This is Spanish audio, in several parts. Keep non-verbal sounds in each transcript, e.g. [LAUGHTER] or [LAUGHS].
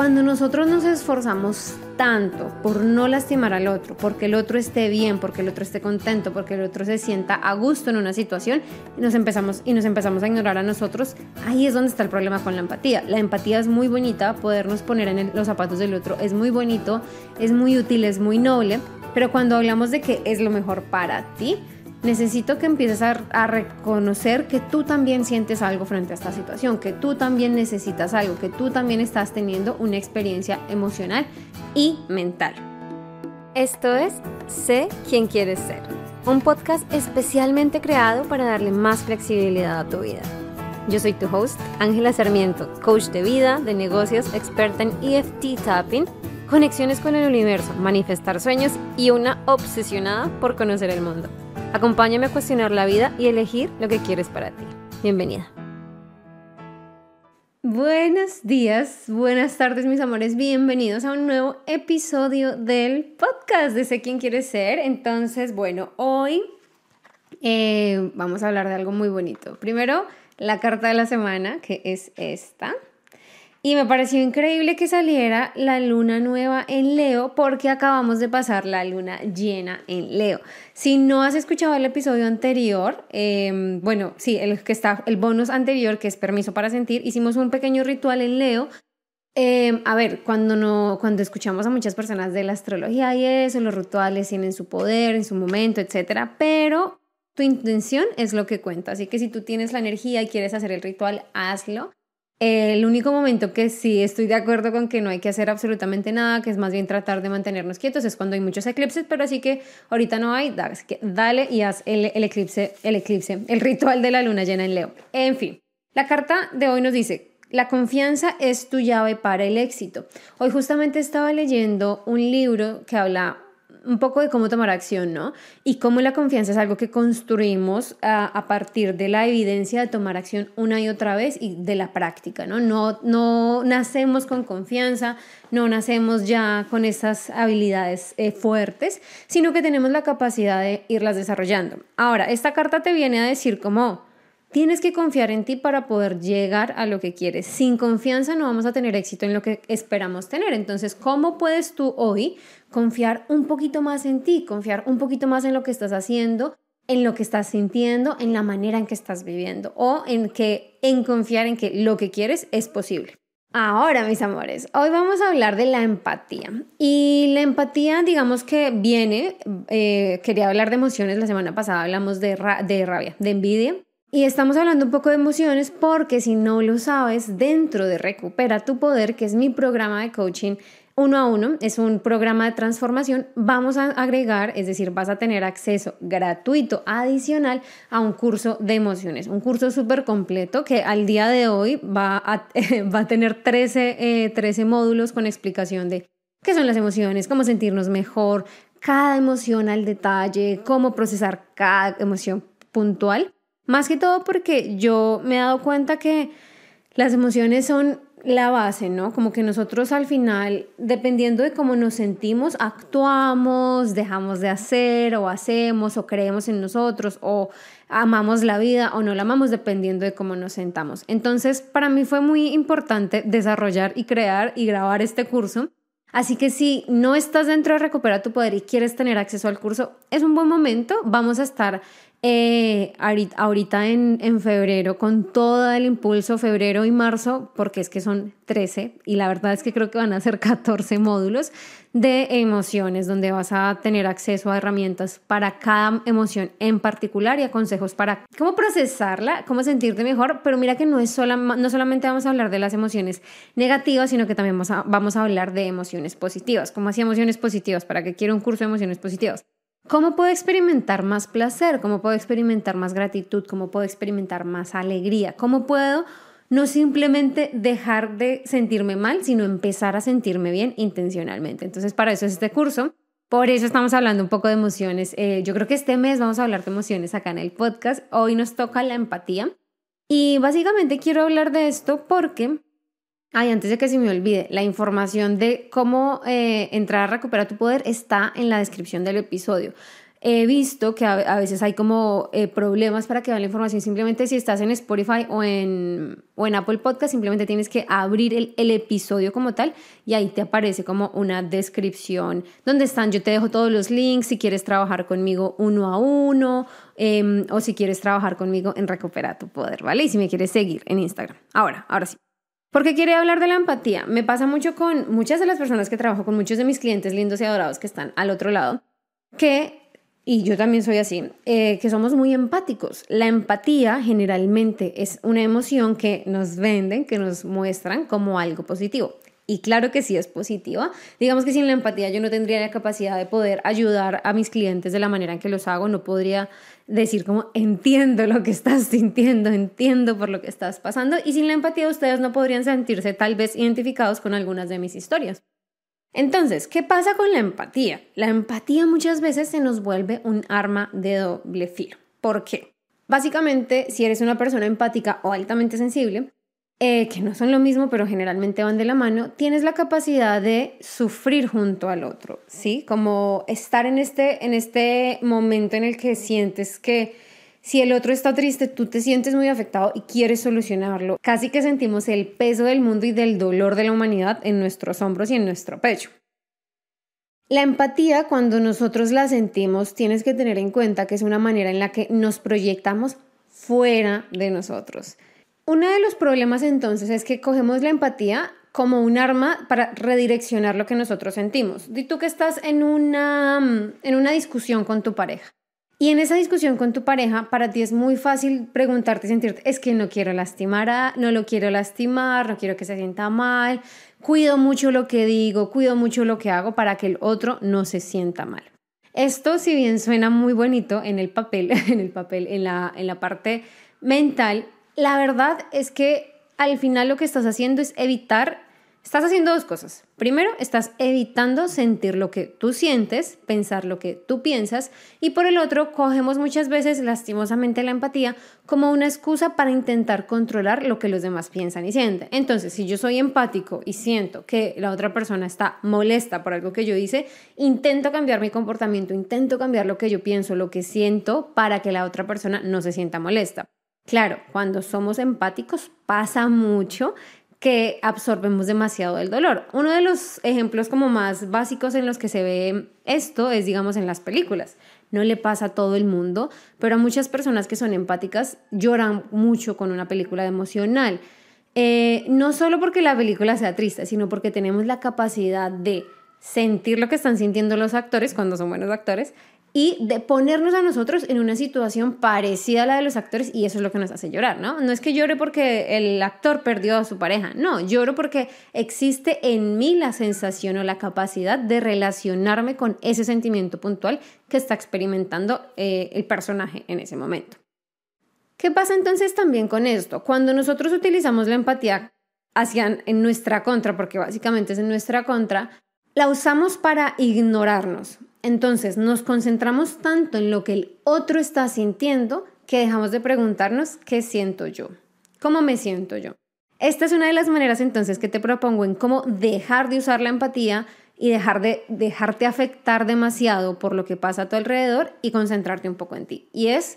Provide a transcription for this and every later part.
cuando nosotros nos esforzamos tanto por no lastimar al otro, porque el otro esté bien, porque el otro esté contento, porque el otro se sienta a gusto en una situación, nos empezamos, y nos empezamos a ignorar a nosotros, ahí es donde está el problema con la empatía. La empatía es muy bonita, podernos poner en los zapatos del otro es muy bonito, es muy útil, es muy noble, pero cuando hablamos de que es lo mejor para ti, necesito que empieces a, reconocer que tú también sientes algo frente a esta situación, que tú también necesitas algo, que tú también estás teniendo una experiencia emocional y mental. Esto es Sé quién quieres ser, un podcast especialmente creado para darle más flexibilidad a tu vida. Yo soy tu host, Ángela Sarmiento, coach de vida, de negocios, experta en EFT tapping, conexiones con el universo, manifestar sueños y una obsesionada por conocer el mundo. Acompáñame a cuestionar la vida y elegir lo que quieres para ti. Bienvenida. Buenos días, buenas tardes mis amores, bienvenidos a un nuevo episodio del podcast de Sé quién quieres ser. Entonces, bueno, hoy eh, vamos a hablar de algo muy bonito. Primero, la carta de la semana, que es esta. Y me pareció increíble que saliera la luna nueva en Leo porque acabamos de pasar la luna llena en Leo. Si no has escuchado el episodio anterior, em, bueno, sí, el que está, el bonus anterior que es permiso para sentir, hicimos un pequeño ritual en Leo. Em, a ver, cuando, no, cuando escuchamos a muchas personas de la astrología y eso, los rituales tienen su poder en su momento, etcétera, pero tu intención es lo que cuenta. Así que si tú tienes la energía y quieres hacer el ritual, hazlo. El único momento que sí estoy de acuerdo con que no hay que hacer absolutamente nada, que es más bien tratar de mantenernos quietos, es cuando hay muchos eclipses, pero así que ahorita no hay, dale y haz el, eclipse, el eclipse, el ritual de la luna llena en Leo. En fin, la carta de hoy nos dice, la confianza es tu llave para el éxito. Hoy justamente estaba leyendo un libro que habla un poco de cómo tomar acción, ¿no? Y cómo la confianza es algo que construimos a, partir de la evidencia de tomar acción una y otra vez y de la práctica, ¿no? No, no nacemos con confianza, no nacemos ya con esas habilidades eh, fuertes, sino que tenemos la capacidad de irlas desarrollando. Ahora, esta carta te viene a decir cómo Tienes que confiar en ti para poder llegar a lo que quieres. Sin confianza no vamos a tener éxito en lo que esperamos tener. Entonces, ¿cómo puedes tú hoy confiar un poquito más en ti, confiar un poquito más en lo que estás haciendo, en lo que estás sintiendo, en la manera en que estás viviendo o en que en confiar en que lo que quieres es posible. Ahora, mis amores, hoy vamos a hablar de la empatía. Y la empatía, digamos que viene, eh, quería hablar de emociones, la semana pasada hablamos de, de rabia, de envidia, y estamos hablando un poco de emociones porque si no lo sabes, dentro de Recupera tu Poder, que es mi programa de coaching uno a uno, es un programa de transformación, vamos a agregar, es decir, vas a tener acceso gratuito adicional a un curso de emociones, un curso súper completo que al día de hoy va a, [LAUGHS] va a tener 13, 13 eh, módulos con explicación de qué son las emociones, cómo sentirnos mejor, cada emoción al detalle, cómo procesar cada emoción puntual más que todo porque yo me he dado cuenta que las emociones son la base, ¿no? Como que nosotros al final, dependiendo de cómo nos sentimos, actuamos, dejamos de hacer o hacemos o creemos en nosotros o amamos la vida o no la amamos dependiendo de cómo nos sentamos. Entonces, para mí fue muy importante desarrollar y crear y grabar este curso. Así que si no estás dentro de Recupera tu Poder y quieres tener acceso al curso, es un buen momento. Vamos a estar eh, ahorita en, febrero con todo el impulso, febrero y marzo, porque es que son 13 y la verdad es que creo que van a ser [LAUGHS] 14 módulos de emociones donde vas a tener acceso a herramientas para cada emoción en particular y a consejos para cómo procesarla, cómo sentirte mejor, pero mira que no, es sola, no solamente vamos a hablar de las emociones negativas, sino que también vamos a, vamos a hablar de emociones positivas, como así emociones positivas, para que quiero un curso de emociones positivas. ¿Cómo puedo experimentar más placer? ¿Cómo puedo experimentar más gratitud? ¿Cómo puedo experimentar más alegría? ¿Cómo puedo no simplemente dejar de sentirme mal, sino empezar a sentirme bien intencionalmente? Entonces, para eso es este curso. Por eso estamos hablando un poco de emociones. Eh, yo creo que este mes vamos a hablar de emociones acá en el podcast. Hoy nos toca la empatía. Y básicamente quiero hablar de esto porque Ay, antes de que se me olvide, la información de cómo eh, entrar a recuperar tu poder está en la descripción del episodio. he visto que a, veces hay como eh, problemas para que vean la información. Simplemente si estás en Spotify o en, o en Apple Podcast, simplemente tienes que abrir el, episodio como tal y ahí te aparece como una descripción donde están. Yo te dejo todos los links si quieres trabajar conmigo uno a uno em, o si quieres trabajar conmigo en Recupera tu Poder, ¿vale? Y si me quieres seguir en Instagram. Ahora, ahora sí. ¿Por qué quiere hablar de la empatía? Me pasa mucho con muchas de las personas que trabajo, con muchos de mis clientes lindos y adorados que están al otro lado, que y yo también soy así, eh, que somos muy empáticos. La empatía generalmente es una emoción que nos venden, que nos muestran como algo positivo. Y claro que sí es positiva. Digamos que sin la empatía yo no tendría la capacidad de poder ayudar a mis clientes de la manera en que los hago. No podría decir como entiendo lo que estás sintiendo, entiendo por lo que estás pasando. Y sin la empatía ustedes no podrían sentirse tal vez identificados con algunas de mis historias. Entonces, ¿qué pasa con la empatía? La empatía muchas veces se nos vuelve un arma de doble filo. ¿Por qué? Básicamente, si eres una persona empática o altamente sensible, eh, que no son lo mismo, pero generalmente van de la mano, tienes la capacidad de sufrir junto al otro, ¿sí? Como estar en este, en este momento en el que sientes que si el otro está triste, tú te sientes muy afectado y quieres solucionarlo. Casi que sentimos el peso del mundo y del dolor de la humanidad en nuestros hombros y en nuestro pecho. La empatía, cuando nosotros la sentimos, tienes que tener en cuenta que es una manera en la que nos proyectamos fuera de nosotros. Uno de los problemas entonces es que cogemos la empatía como un arma para redireccionar lo que nosotros sentimos. Di tú que estás en una, en una discusión con tu pareja y en esa discusión con tu pareja, para ti es muy fácil preguntarte y sentirte, es que no quiero lastimar a, no lo quiero lastimar, no quiero que se sienta mal, cuido mucho lo que digo, cuido mucho lo que hago para que el otro no se sienta mal. Esto, si bien suena muy bonito en el papel, [LAUGHS] en el papel, en la, en la parte mental, la verdad es que al final lo que estás haciendo es evitar Estás haciendo dos cosas. Primero, estás evitando sentir lo que tú sientes, pensar lo que tú piensas, y por el otro, cogemos muchas veces lastimosamente la empatía como una excusa para intentar controlar lo que los demás piensan y sienten. Entonces, si yo soy empático y siento que la otra persona está molesta por algo que yo hice, intento cambiar mi comportamiento, intento cambiar lo que yo pienso, lo que siento, para que la otra persona no se sienta molesta. Claro, cuando somos empáticos pasa mucho que absorbemos demasiado el dolor. Uno de los ejemplos como más básicos en los que se ve esto es, digamos, en las películas. No le pasa a todo el mundo, pero a muchas personas que son empáticas lloran mucho con una película emocional. Eh, no solo porque la película sea triste, sino porque tenemos la capacidad de sentir lo que están sintiendo los actores cuando son buenos actores y de ponernos a nosotros en una situación parecida a la de los actores y eso es lo que nos hace llorar, ¿no? No es que llore porque el actor perdió a su pareja, no, lloro porque existe en mí la sensación o la capacidad de relacionarme con ese sentimiento puntual que está experimentando eh, el personaje en ese momento. ¿Qué pasa entonces también con esto? Cuando nosotros utilizamos la empatía hacia en nuestra contra, porque básicamente es en nuestra contra, la usamos para ignorarnos. Entonces nos concentramos tanto en lo que el otro está sintiendo que dejamos de preguntarnos qué siento yo, cómo me siento yo. Esta es una de las maneras entonces que te propongo en cómo dejar de usar la empatía y dejar de dejarte afectar demasiado por lo que pasa a tu alrededor y concentrarte un poco en ti. Y es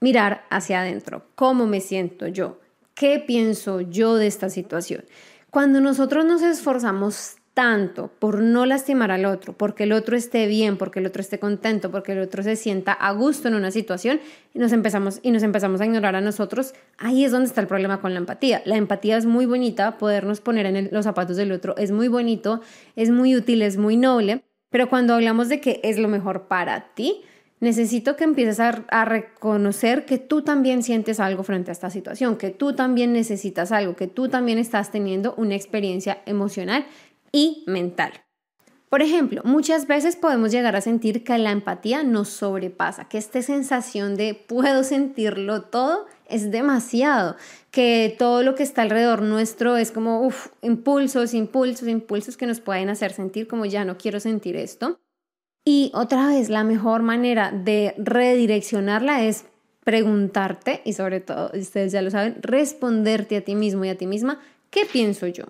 mirar hacia adentro, cómo me siento yo, qué pienso yo de esta situación. Cuando nosotros nos esforzamos tanto por no lastimar al otro, porque el otro esté bien, porque el otro esté contento, porque el otro se sienta a gusto en una situación y nos empezamos y nos empezamos a ignorar a nosotros, ahí es donde está el problema con la empatía. La empatía es muy bonita, podernos poner en los zapatos del otro es muy bonito, es muy útil, es muy noble, pero cuando hablamos de que es lo mejor para ti, necesito que empieces a, a, reconocer que tú también sientes algo frente a esta situación, que tú también necesitas algo, que tú también estás teniendo una experiencia emocional y mental. Por ejemplo, muchas veces podemos llegar a sentir que la empatía nos sobrepasa, que esta sensación de puedo sentirlo todo es demasiado, que todo lo que está alrededor nuestro es como impulsos, impulsos, impulsos que nos pueden hacer sentir como ya no quiero sentir esto. Y otra vez, la mejor manera de redireccionarla es preguntarte y sobre todo, ustedes ya lo saben, responderte a ti mismo y a ti misma, ¿qué pienso yo?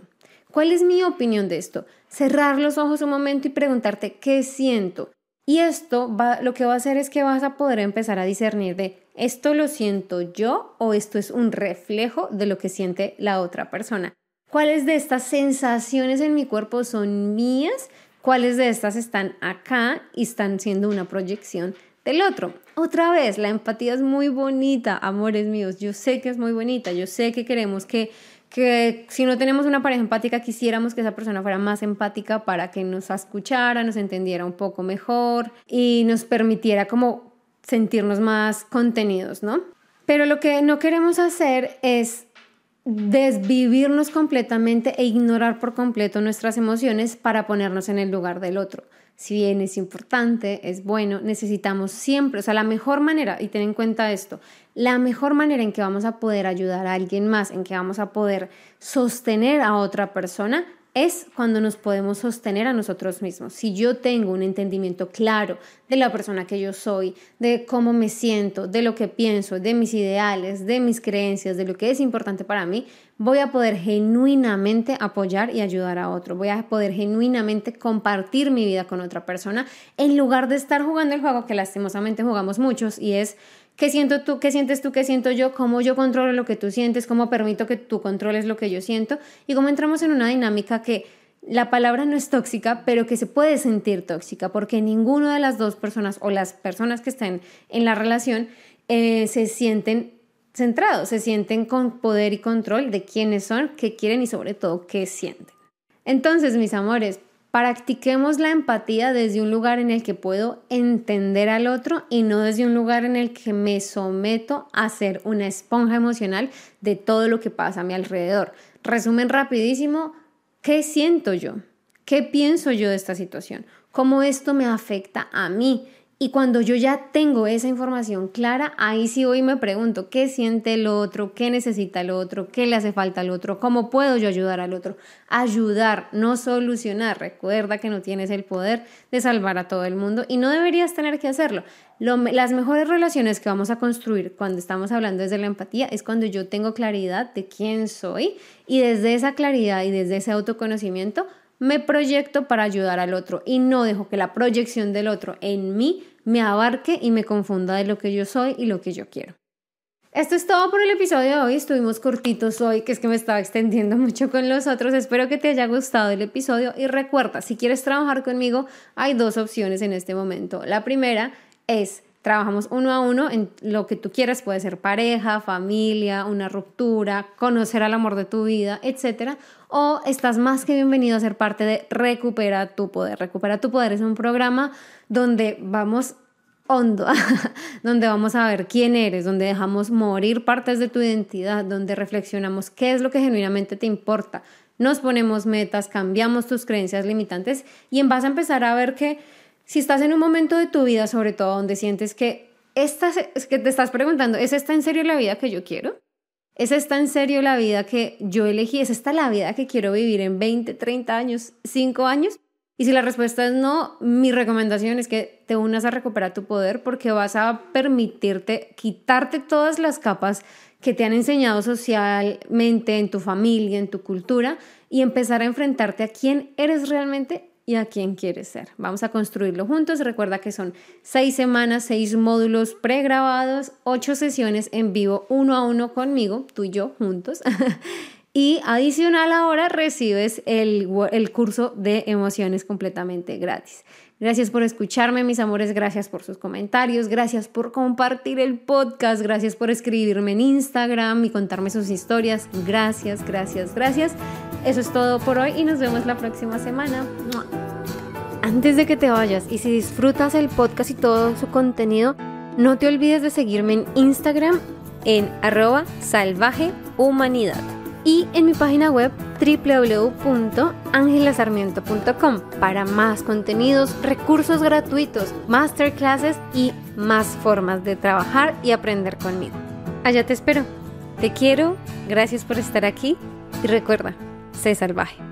¿Cuál es mi opinión de esto? Cerrar los ojos un momento y preguntarte qué siento. Y esto va, lo que va a hacer es que vas a poder empezar a discernir de esto lo siento yo o esto es un reflejo de lo que siente la otra persona. ¿Cuáles de estas sensaciones en mi cuerpo son mías? ¿Cuáles de estas están acá y están siendo una proyección del otro? Otra vez, la empatía es muy bonita, amores míos. Yo sé que es muy bonita. Yo sé que queremos que que si no tenemos una pareja empática, quisiéramos que esa persona fuera más empática para que nos escuchara, nos entendiera un poco mejor y nos permitiera como sentirnos más contenidos, ¿no? Pero lo que no queremos hacer es desvivirnos completamente e ignorar por completo nuestras emociones para ponernos en el lugar del otro. Si bien es importante, es bueno, necesitamos siempre, o sea, la mejor manera, y ten en cuenta esto, la mejor manera en que vamos a poder ayudar a alguien más, en que vamos a poder sostener a otra persona, es cuando nos podemos sostener a nosotros mismos. Si yo tengo un entendimiento claro de la persona que yo soy, de cómo me siento, de lo que pienso, de mis ideales, de mis creencias, de lo que es importante para mí, voy a poder genuinamente apoyar y ayudar a otro. Voy a poder genuinamente compartir mi vida con otra persona en lugar de estar jugando el juego que lastimosamente jugamos muchos y es ¿Qué siento tú? ¿Qué sientes tú? ¿Qué siento yo? ¿Cómo yo controlo lo que tú sientes? ¿Cómo permito que tú controles lo que yo siento? Y cómo entramos en una dinámica que la palabra no es tóxica, pero que se puede sentir tóxica, porque ninguna de las dos personas o las personas que están en la relación eh, se sienten centrados, se sienten con poder y control de quiénes son, qué quieren y sobre todo qué sienten. Entonces, mis amores, Practiquemos la empatía desde un lugar en el que puedo entender al otro y no desde un lugar en el que me someto a ser una esponja emocional de todo lo que pasa a mi alrededor. Resumen rapidísimo, ¿qué siento yo? ¿Qué pienso yo de esta situación? ¿Cómo esto me afecta a mí? Y cuando yo ya tengo esa información clara, ahí sí voy y me pregunto qué siente el otro, qué necesita el otro, qué le hace falta al otro, cómo puedo yo ayudar al otro. Ayudar, no solucionar. Recuerda que no tienes el poder de salvar a todo el mundo y no deberías tener que hacerlo. las mejores relaciones que vamos a construir cuando estamos hablando desde la empatía es cuando yo tengo claridad de quién soy y desde esa claridad y desde ese autoconocimiento me proyecto para ayudar al otro y no dejo que la proyección del otro en mí me abarque y me confunda de lo que yo soy y lo que yo quiero. Esto es todo por el episodio de hoy. Estuvimos cortitos hoy, que es que me estaba extendiendo [LAUGHS] mucho con los otros. Espero que te haya gustado el episodio y recuerda, si quieres trabajar conmigo, hay dos opciones en este momento. La primera es trabajamos uno a uno en lo que tú quieras, puede ser pareja, familia, una ruptura, conocer al amor de tu vida, etc. O estás más que bienvenido a ser parte de Recupera tu Poder. Recupera tu Poder es un programa donde vamos hondo, [LAUGHS] donde vamos a ver quién eres, donde dejamos morir partes de tu identidad, donde reflexionamos qué es lo que genuinamente te importa, nos ponemos metas, cambiamos tus creencias limitantes y vas a empezar a ver que si estás en un momento de tu vida, sobre todo donde sientes que, esta, es que te estás preguntando, ¿es esta en serio la vida que yo quiero? ¿Es esta en serio la vida que yo elegí? ¿Es esta la vida que quiero vivir en 20, 30 años, 5 años? Y si la respuesta es no, mi recomendación es que te unas a recuperar tu poder porque vas a permitirte quitarte todas las capas que te han enseñado socialmente, en tu familia, en tu cultura, y empezar a enfrentarte a quién eres realmente y a quién quieres ser. Vamos a construirlo juntos. Recuerda que son seis semanas, seis módulos pregrabados, ocho sesiones en vivo, uno a uno conmigo, tú y yo juntos. [LAUGHS] Y adicional ahora recibes el, el, curso de emociones completamente gratis. Gracias por escucharme, mis amores, gracias por sus comentarios, gracias por compartir el podcast, gracias por escribirme en Instagram y contarme sus historias. Gracias, gracias, gracias. Eso es todo por hoy y nos vemos la próxima semana. Antes de que te vayas y si disfrutas el podcast y todo su contenido, no te olvides de seguirme en Instagram en arroba salvajehumanidad y en mi página web www.angelasarmiento.com para más contenidos, recursos gratuitos, masterclasses y más formas de trabajar y aprender conmigo. Allá te espero. Te quiero, gracias por estar aquí y recuerda, sé salvaje.